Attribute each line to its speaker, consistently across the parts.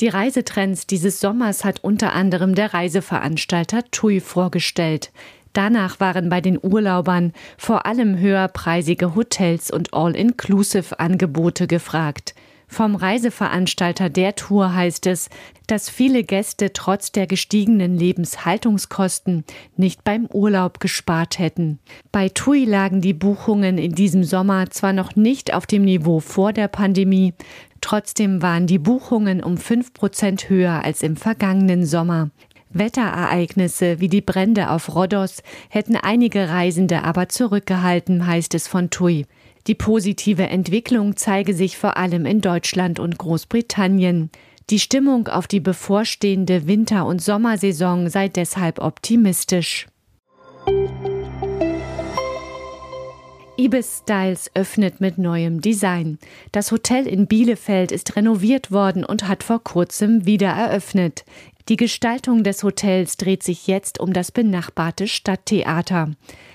Speaker 1: Die Reisetrends dieses Sommers hat unter anderem der Reiseveranstalter TUI vorgestellt. Danach waren bei den Urlaubern vor allem höherpreisige Hotels und All-Inclusive-Angebote gefragt. Vom Reiseveranstalter der Tour heißt es, dass viele Gäste trotz der gestiegenen Lebenshaltungskosten nicht beim Urlaub gespart hätten. Bei TUI lagen die Buchungen in diesem Sommer zwar noch nicht auf dem Niveau vor der Pandemie, trotzdem waren die Buchungen um fünf Prozent höher als im vergangenen Sommer. Wetterereignisse wie die Brände auf Rhodos hätten einige Reisende aber zurückgehalten, heißt es von TUI. Die positive Entwicklung zeige sich vor allem in Deutschland und Großbritannien. Die Stimmung auf die bevorstehende Winter- und Sommersaison sei deshalb optimistisch. Ibis Styles öffnet mit neuem Design. Das Hotel in Bielefeld ist renoviert worden und hat vor kurzem wieder eröffnet. Die Gestaltung des Hotels dreht sich jetzt um das benachbarte Stadttheater.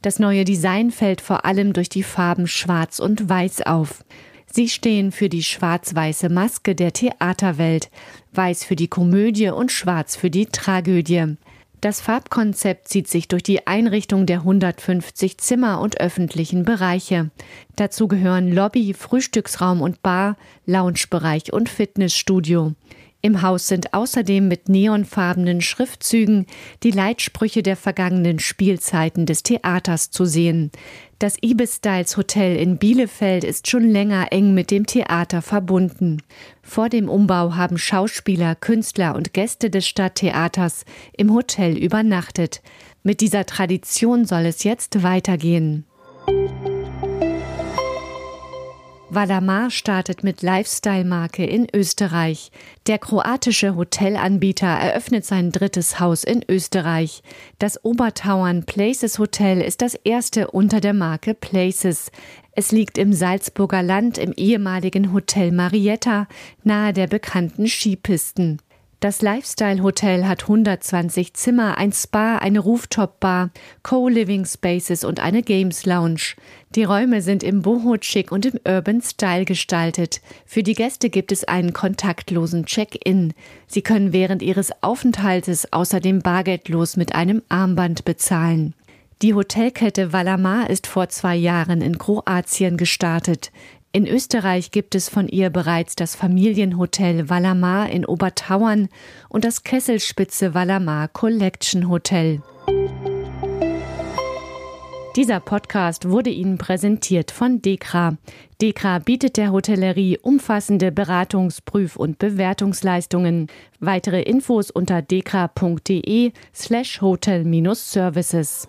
Speaker 1: Das neue Design fällt vor allem durch die Farben Schwarz und Weiß auf. Sie stehen für die schwarz-weiße Maske der Theaterwelt, weiß für die Komödie und schwarz für die Tragödie. Das Farbkonzept zieht sich durch die Einrichtung der 150 Zimmer und öffentlichen Bereiche. Dazu gehören Lobby, Frühstücksraum und Bar, Loungebereich und Fitnessstudio. Im Haus sind außerdem mit neonfarbenen Schriftzügen die Leitsprüche der vergangenen Spielzeiten des Theaters zu sehen. Das Ibis Styles Hotel in Bielefeld ist schon länger eng mit dem Theater verbunden. Vor dem Umbau haben Schauspieler, Künstler und Gäste des Stadttheaters im Hotel übernachtet. Mit dieser Tradition soll es jetzt weitergehen. Valamar startet mit Lifestyle-Marke in Österreich. Der kroatische Hotelanbieter eröffnet sein drittes Haus in Österreich. Das Obertauern Places Hotel ist das erste unter der Marke Places. Es liegt im Salzburger Land im ehemaligen Hotel Marietta nahe der bekannten Skipisten. Das Lifestyle Hotel hat 120 Zimmer, ein Spa, eine Rooftop-Bar, Co-Living Spaces und eine Games Lounge. Die Räume sind im Boho-Chic und im Urban Style gestaltet. Für die Gäste gibt es einen kontaktlosen Check-in. Sie können während ihres Aufenthaltes außerdem bargeldlos mit einem Armband bezahlen. Die Hotelkette Valamar ist vor zwei Jahren in Kroatien gestartet. In Österreich gibt es von ihr bereits das Familienhotel Valamar in Obertauern und das Kesselspitze Valamar Collection Hotel. Dieser Podcast wurde Ihnen präsentiert von Dekra. Dekra bietet der Hotellerie umfassende Beratungs-, Prüf- und Bewertungsleistungen. Weitere Infos unter dekra.de slash hotel-services.